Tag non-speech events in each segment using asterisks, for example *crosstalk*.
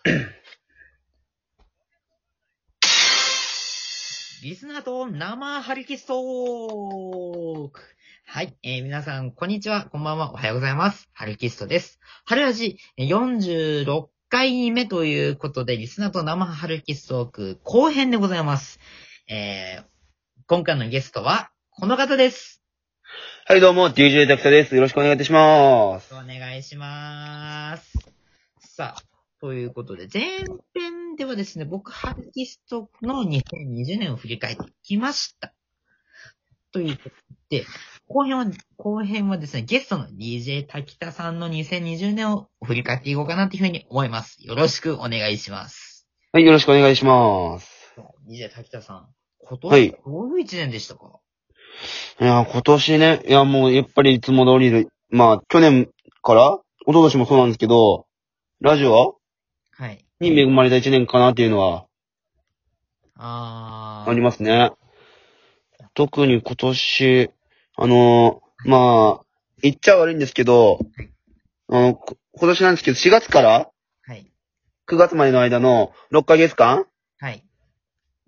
*coughs* リスナーと生ハリキストークはい、えー、皆さん、こんにちは、こんばんは、おはようございます。ハリキストです。春ラジえー46回目ということで、リスナーと生ハリキストーク後編でございます。えー、今回のゲストは、この方です。はい、どうも、DJ タクサです。よろしくお願いいたします。お願いします。さあ、ということで、前編ではですね、僕、ハリキストの2020年を振り返ってきました。ということで、後編は、後編はですね、ゲストの DJ 滝田さんの2020年を振り返っていこうかなというふうに思います。よろしくお願いします。はい、よろしくお願いします。DJ 滝田さん、今はい年、どういう一年でしたか？いや、今年ね、いや、もう、やっぱりいつも通りで、まあ、去年から、一昨年もそうなんですけど、ラジオはい。に恵まれた一年かなっていうのはあー。ありますね。特に今年、あのーまあ、言っちゃ悪いんですけど、あの、こ今年なんですけど、4月からはい。9月までの間の6ヶ月間はい。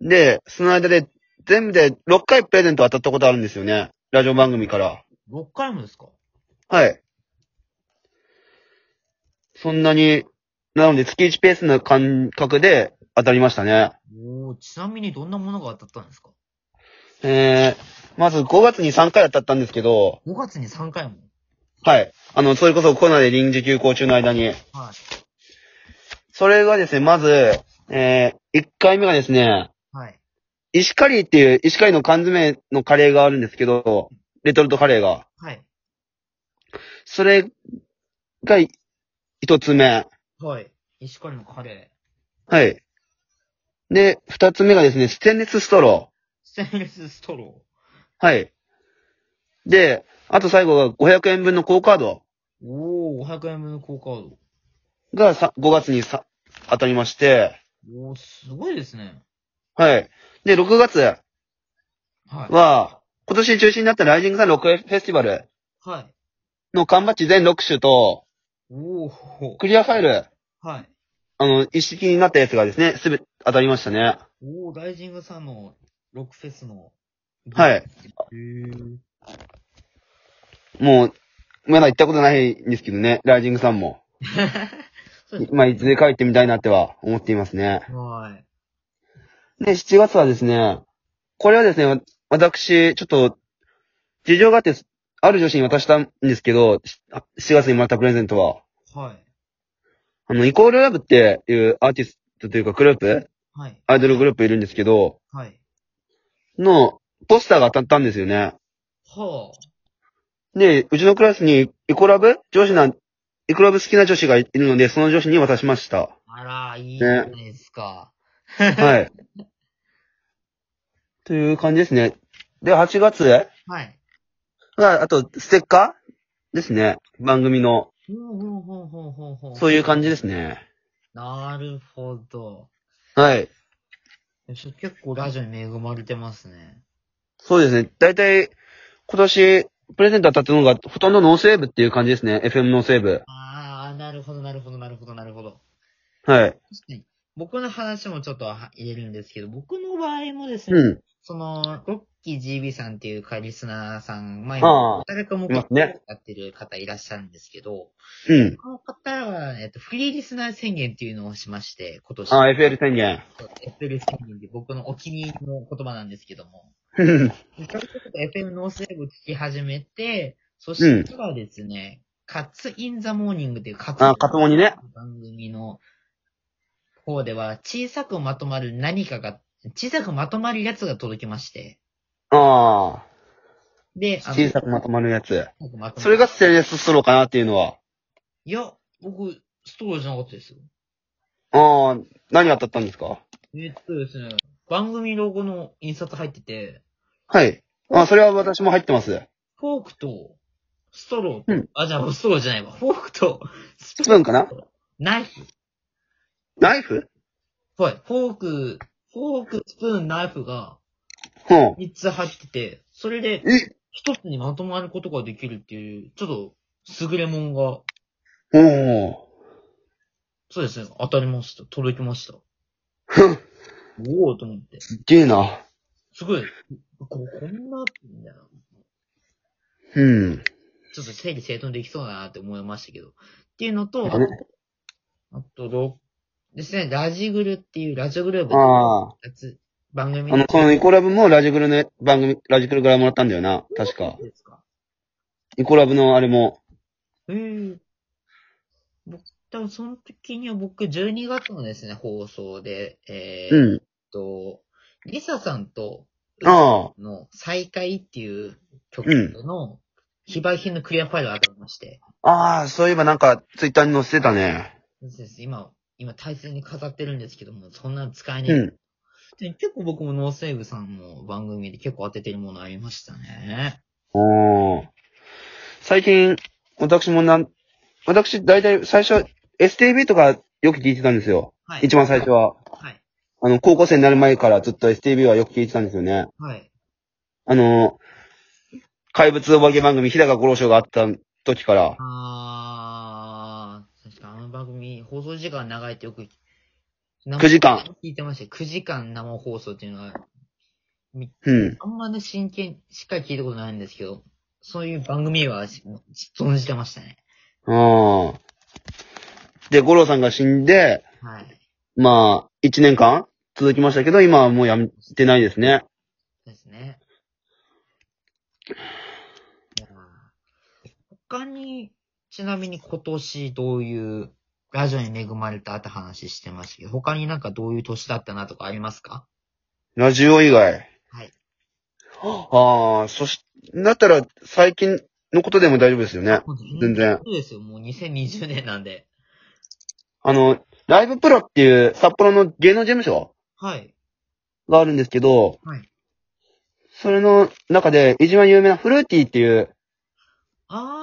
で、その間で全部で6回プレゼント当たったことあるんですよね。ラジオ番組から。6回もですか？はい。そんなに、なので月1ペースな感覚で当たりましたね。おー、ちなみにどんなものが当たったんですか？えー、まず5月に3回当たったんですけど、5月に3回も？はい。あの、それこそコロナで臨時休校中の間に。はい。それがですね、まず、えー、1回目がですね、はい。石狩っていう、石狩の缶詰のカレーがあるんですけど、レトルトカレーが。はい。それが一つ目。はい。石狩のカレはい。で、二つ目がですね、ステンレスストロー。ステンレスストロー。はい。で、あと最後が500円分のクオカードー。おー、500円分のクオカード。がさ5月にさ当たりまして、おー、すごいですね。はい。で、6月はい。は、今年中止になったライジングサンロックフェスティバルはい。の缶バッジ全6種と、おー、クリアファイル、はい。あの、一式になったやつがですね、すべて当たりましたね。おー、ライジングさんのロックフェスの。はい。へー。もう、まだ行ったことないんですけどね、ライジングさんも。*laughs* まあ、いずれ帰ってみたいなっては思っていますね。はい。で、7月はですね、これはですね、私、ちょっと、事情があって、ある女子に渡したんですけど、しあ7月にもらったプレゼントは、はい。あの、イコールラブっていうアーティストというかグループ？はい。アイドルグループいるんですけど、はい。の、ポスターが当たったんですよね。はで、うちのクラスにイコラブ？女子な、イコラブ好きな女子がいるので、その女子に渡しました。あ。あら、いいじゃないですか。はい。*laughs* という感じですね。で、8月？はい。が、あと、ステッカー？ですね。番組の。ほうほうほうほうほうほう。そういう感じですね。なるほど。はい。結構ラジオに恵まれてますね。そうですね。だいたい、今年、プレゼント当たったのが、ほとんどノーセーブっていう感じですね。FM ノースウェーブ。ああ、なるほど、なるほど、なるほど、なるほど。はい。確かに。僕の話もちょっとは入れるんですけど、僕の場合もですね、うん。その、ロッキー GB さんっていうかリスナーさん、前ああ誰かもやってる方いらっしゃるんですけど、うん。この方は、えっと、フリーリスナー宣言っていうのをしまして、今年。あ、FL 宣言。FL 宣言で僕のお気に入りの言葉なんですけども。うん。それこそ FM ノースレブ聞き始めて、そしてはですね、カッツインザモーニングっていうカあカツモニね。番組の方では小さくまとまる何かが、小さくまとまるやつが届きまして、あで、あ、小さくまとまるやつ。小さくまとまるそれがステンレスストローかなっていうのは？いや、僕、ストローじゃなかったですよ。ああ、何当たったんですか？えっとですね、番組ロゴの印刷入ってて、はい。あ、それは私も入ってます。フォークと、ストローと、うんあ、じゃあストローじゃないわ。フォークと、ススプーンかな？ナイフ。ナイフ？はい。フォーク、フォーク、スプーン、ナイフがうん。3つ入ってて、それでえ？1つにまとまることができるっていう、ちょっと優れもんがおー。そうですね。当たりました。届きました。ふん。おおと思って。すっげえな。すごい、ここんな、みたいなうん。ちょっと整理整頓できそうだなって思いましたけど。っていうのと、あれ？あと、ろですね、ラジグルっていうラジオグループああ。やつ、番組あの、このイコラブもラジグルの番組、ラジグルからもらったんだよな。確か。ですか。イコラブのあれも。へえ。僕、多分その時には僕12月のですね、放送で、えー、っうん。と、リサさんと、ああ。の再会っていう曲うんの非売品のクリアファイルが当たりまして、ああ、そういえばなんか、ツイッターに載せてたね。そうです今、今大切に飾ってるんですけども、そんなの使えない。うん。で結構僕もノーセーブさんの番組で結構当ててるものありましたね。おー。最近、私もなん、私、だいたい最初、STV とかよく聞いてたんですよ。はい。一番最初は。はい。あの、高校生になる前からずっと STV はよく聞いてたんですよね。はい。あの、怪物お化け番組、日高五郎賞があった時から。ああ放送時間長いってよく、9時間。聞いてましたよ。9時間生放送っていうのは、うん。あんまね、真剣、しっかり聞いたことないんですけど、そういう番組はし存じてましたね。ああ。で、五郎さんが死んで、はい。まあ、一年間続きましたけど、今はもうやめてないですね。ですね。他に、ちなみに今年どういう、ラジオに恵まれたって話してましたけど、他になんかどういう年だったなとかありますか？ラジオ以外。はい。ああ、そし、だったら最近のことでも大丈夫ですよね。全然そうですよ。もう2020年なんで。あの、ライブプロっていう札幌の芸能事務所はい。があるんですけど、はい。それの中で一番有名なフルーティーっていう、あー、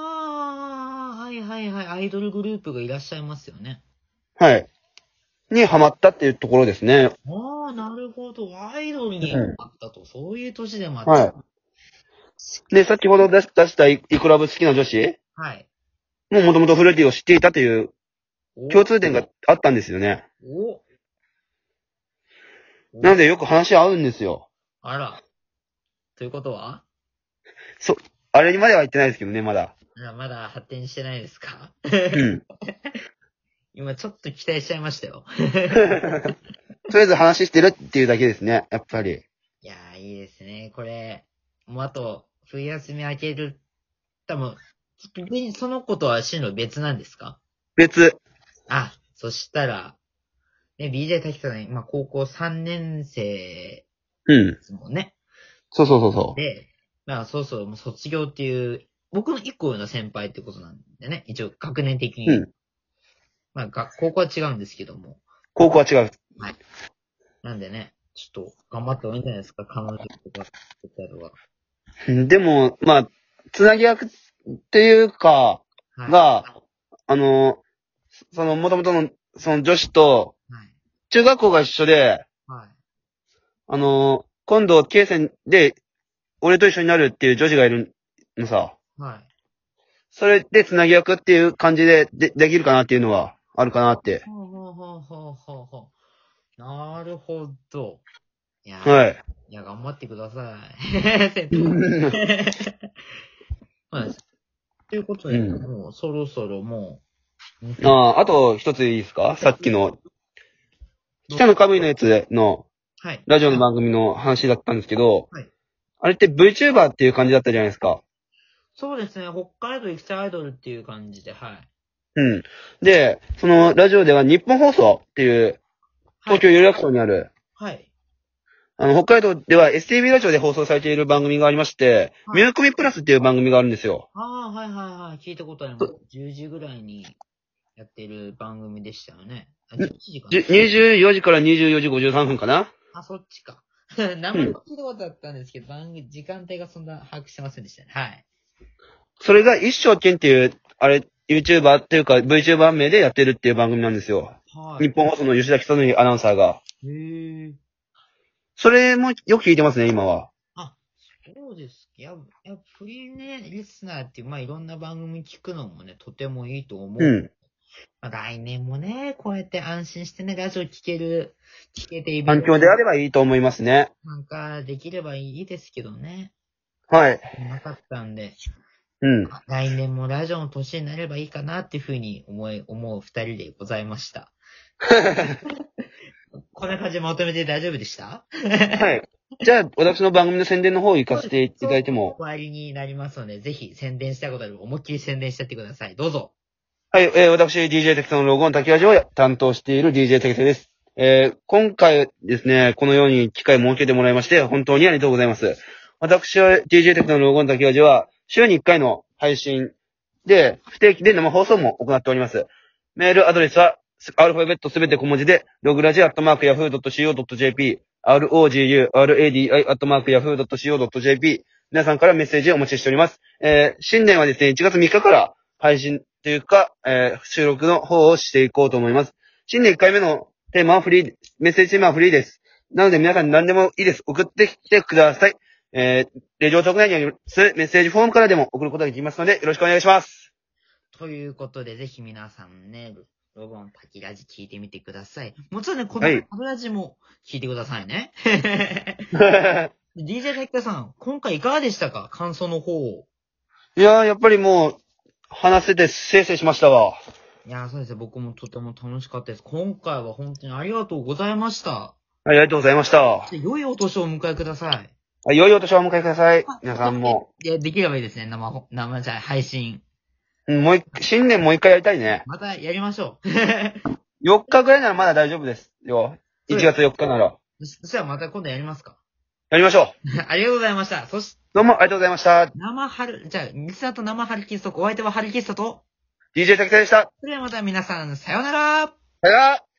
はいはいはい。アイドルグループがいらっしゃいますよね。はい。にハマったっていうところですね。あー、なるほど。アイドルにうんあったと。そういう年でもあった。はい。で、先ほど出し出したイイクラブ好きな女子？はい。ももともとフルーティーを知っていたというお共通点があったんですよね。おなのでよく話合うんですよ。あら。ということは？あれにまでは言ってないですけどね、まだ。あらまだ発展してないですか？うん。*laughs* 今ちょっと期待しちゃいましたよ。*laughs* とりあえず話してるっていうだけですね、やっぱり。いやー、いいですね。これ、もうあと、冬休み明ける、多分、別その子とは進路別なんですか？別。あ、そしたら、ね、BJ 滝さん、今高校3年生でうん。すもんね。そうそうそうそで、まあ、そうそう、もう卒業っていう、僕の一個上の先輩ってことなんでね。一応、学年的に。うんまあ、学高校は違うんですけども。高校は違う。なんでね、ちょっと頑張った方がいいんじゃないですか、彼女とか、ってたは。うんでも、まあ、つなぎ役っていうか、はい。が、あの、その、もともとの、その女子と、はい。中学校が一緒で、はい。あの、今度、慶戦で、俺と一緒になるっていう女子がいるのさ。はい。それでつなぎ役っていう感じででできるかなっていうのはあるかなって。ほうほうほうほうほうほう。なるほど。いや、い。はい。いや、頑張ってください。先輩。はい。ということで、うんもうそろそろもう、ああ、あと一ついいですかさっきの、北のイのやつのはい。ラジオの番組の話だったんですけど、はいあれって VTuber っていう感じだったじゃないですか。そうですね、北海道育成アイドルっていう感じで、はい。うん。で、そのラジオでは日本放送っていう、東京有楽町にある、はい。あの、北海道では STV ラジオで放送されている番組がありまして、はいミューコミプラスっていう番組があるんですよ。ああ、はいはいはい。聞いたことあります。10時ぐらいにやってる番組でしたよね。あ、11時かじな。24時から24時53分かなあ、そっちか。*laughs* 名前聞いたことあったんですけど、番組、時間帯がそんな把握してませんでしたね。はい。それが一生懸っていう、あれ、YouTuber っていうか VTuber 名でやってるっていう番組なんですよ。はい。日本放送の吉田久典アナウンサーが。へえ。それもよく聞いてますね、今は。あ、そうです。いや、いやフリーね、リスナーっていう、まあいろんな番組聞くのもね、とてもいいと思う。うん。まあ来年もね、こうやって安心してね、ラジオ聞ける、聞けている。環境であればいいと思いますね。なんか、できればいいですけどね。はい。なかったんで、うん。来年もラジオの年になればいいかなっていうふうに思い、思う二人でございました。*laughs* こんな感じでまとめて大丈夫でした？はい。じゃあ、私の番組の宣伝の方行かせていただいても。終わりになりますので、ぜひ宣伝したいことある思いっきり宣伝してやってください。どうぞ。はい、えー私、DJ テクトのロゴの滝味を担当している DJ テクトです。えー今回ですね、このように機会を設けてもらいまして、本当にありがとうございます。私は DJ テクトのロゴの滝味は、週に1回の配信で、不定期で生放送も行っております。メールアドレスは、アルファベットすべて小文字で、ログラジアットマークヤフー .co.jp、rogu, radi アットマークヤフー .co.jp、皆さんからメッセージをお待ちしております。えー新年はですね、1月3日から配信というか、えー収録の方をしていこうと思います。新年1回目のテーマはフリー、メッセージテーマはフリーです。なので皆さん何でもいいです。送ってきてください。えー、レジオ特内にありますメッセージフォームからでも送ることができますので、よろしくお願いします。ということで、ぜひ皆さんね、ロゴン滝ラジ聞いてみてください。もちろんね、このはいタブラジも聞いてくださいね。い DJ 滝田さん、今回いかがでしたか？感想の方を。やー、やっぱりもう、話せてせいせいしましたわ。いやー、そうですね。僕もとても楽しかったです。今回は本当にありがとうございました。はい、ありがとうございました。で良いお年をお迎えください。はい良いお年をお迎えください。皆さんも。いや、できればいいですね。生ほ、生じゃない配信。うんもう一、新年もう一回やりたいね。またやりましょう。*laughs* 4日ぐらいならまだ大丈夫ですよ。1月4日なら。そしたらまた今度やりますか。やりましょう。*laughs* ありがとうございました。そし、どうもありがとうございました。生春、じゃあ、リスナーと生春キスト、お相手は春キストと、DJ 滝田でした。それではまた皆さん、さようならさよなら